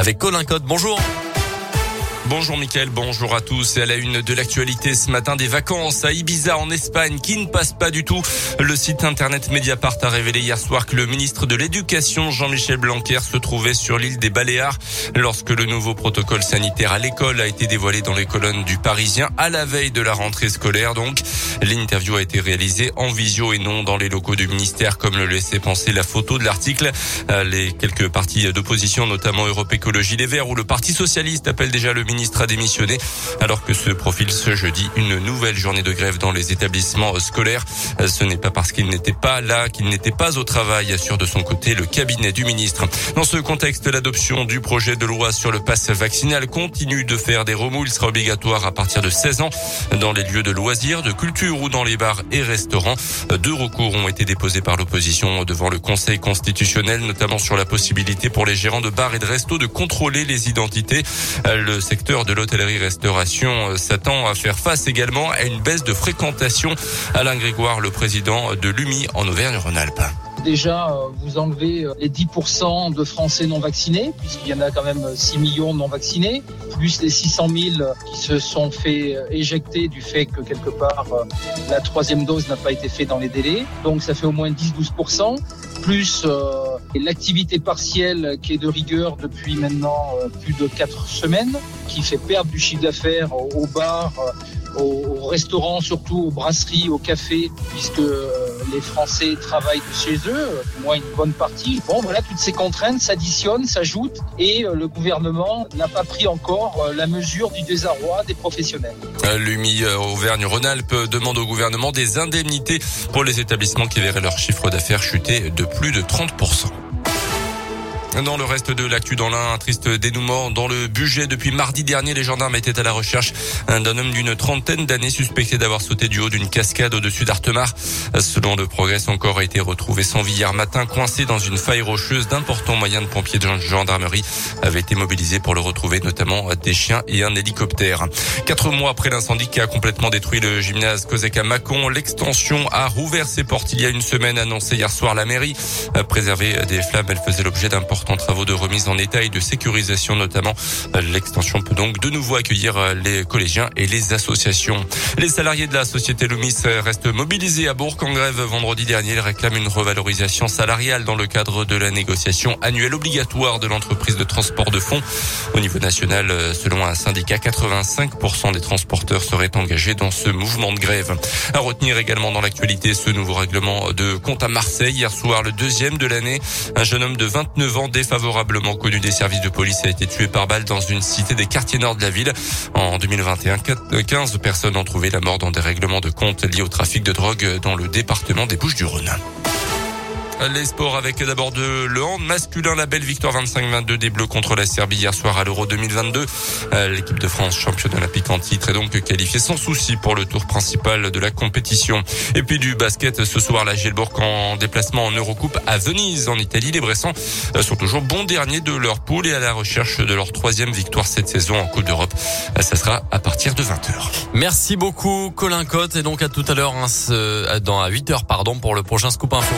avec Colin Code. Bonjour. Bonjour Mickaël, bonjour à tous. Et à la une de l'actualité ce matin, des vacances à Ibiza en Espagne qui ne passent pas du tout. Le site internet Mediapart a révélé hier soir que le ministre de l'Éducation, Jean-Michel Blanquer, se trouvait sur l'île des Baléares lorsque le nouveau protocole sanitaire à l'école a été dévoilé dans les colonnes du Parisien à la veille de la rentrée scolaire. L'interview a été réalisée en visio et non dans les locaux du ministère comme le laissait penser la photo de l'article. Euh, les quelques partis d'opposition, notamment Europe Écologie Les Verts ou le Parti Socialiste appellent déjà le ministre a démissionné alors que se profile ce jeudi une nouvelle journée de grève dans les établissements scolaires. Ce n'est pas parce qu'il n'était pas là qu'il n'était pas au travail, assure de son côté le cabinet du ministre. Dans ce contexte, l'adoption du projet de loi sur le pass vaccinal continue de faire des remous. Il sera obligatoire à partir de 16 ans dans les lieux de loisirs, de culture ou dans les bars et restaurants. Deux recours ont été déposés par l'opposition devant le Conseil constitutionnel, notamment sur la possibilité pour les gérants de bars et de restos de contrôler les identités. Le secteur de l'hôtellerie-restauration euh, s'attend à faire face également à une baisse de fréquentation. Alain Grégoire, le président de l'UMI en Auvergne-Rhône-Alpes. Déjà, euh, vous enlevez euh, les 10% de Français non vaccinés, puisqu'il y en a quand même 6 millions non vaccinés, plus les 600 000 qui se sont fait éjecter du fait que quelque part la troisième dose n'a pas été faite dans les délais. Donc ça fait au moins 10-12%, plus l'activité partielle qui est de rigueur depuis maintenant plus de 4 semaines, qui fait perdre du chiffre d'affaires aux bars, aux restaurants, surtout aux brasseries, aux cafés, puisque euh, les Français travaillent de chez eux, moins une bonne partie. Bon, voilà, toutes ces contraintes s'additionnent, s'ajoutent, et euh, le gouvernement n'a pas pris encore euh, la mesure du désarroi des professionnels. L'UMI Auvergne-Rhône-Alpes demande au gouvernement des indemnités pour les établissements qui verraient leur chiffre d'affaires chuter de plus de 30%. Dans le reste de l'actu dans l'un, un triste dénouement dans le budget. Depuis mardi dernier, les gendarmes étaient à la recherche d'un homme d'une trentaine d'années suspecté d'avoir sauté du haut d'une cascade au-dessus d'Artemar. Selon le progrès, son corps a été retrouvé sans vie hier matin, coincé dans une faille rocheuse. D'importants moyens de pompiers de gendarmerie avaient été mobilisés pour le retrouver, notamment des chiens et un hélicoptère. Quatre mois après l'incendie qui a complètement détruit le gymnase Cosec à Mâcon, l'extension a rouvert ses portes il y a une semaine, annoncé hier soir la mairie. Préserver des flammes, elle faisait l'objet d'importants travaux de remise en état et de sécurisation notamment. L'extension peut donc de nouveau accueillir les collégiens et les associations. Les salariés de la société Lumis restent mobilisés à Bourg en grève vendredi dernier. Ils réclament une revalorisation salariale dans le cadre de la négociation annuelle obligatoire de l'entreprise de transport de fonds. Au niveau national, selon un syndicat, 85% des transporteurs seraient engagés dans ce mouvement de grève. À retenir également dans l'actualité ce nouveau règlement de compte à Marseille. Hier soir, le deuxième de l'année, un jeune homme de 29 ans défavorablement connu des services de police a été tué par balle dans une cité des quartiers nord de la ville. En 2021, 15 personnes ont trouvé la mort dans des règlements de compte liés au trafic de drogue dans le département des Bouches-du-Rhône. Les sports avec d'abord de le hand masculin, la belle victoire 25-22 des Bleus contre la Serbie hier soir à l'Euro 2022. Euh, l'équipe de France, championne olympique en titre, est donc qualifiée sans souci pour le tour principal de la compétition. Et puis du basket ce soir, la Gielbourg en déplacement en Eurocoupe à Venise en Italie. Les Bressans euh, sont toujours bons derniers de leur poule et à la recherche de leur troisième victoire cette saison en Coupe d'Europe. Euh, ça sera à partir de 20h. Merci beaucoup Colin Cotte et donc à tout à l'heure hein, à 8h pardon pour le prochain scoop info.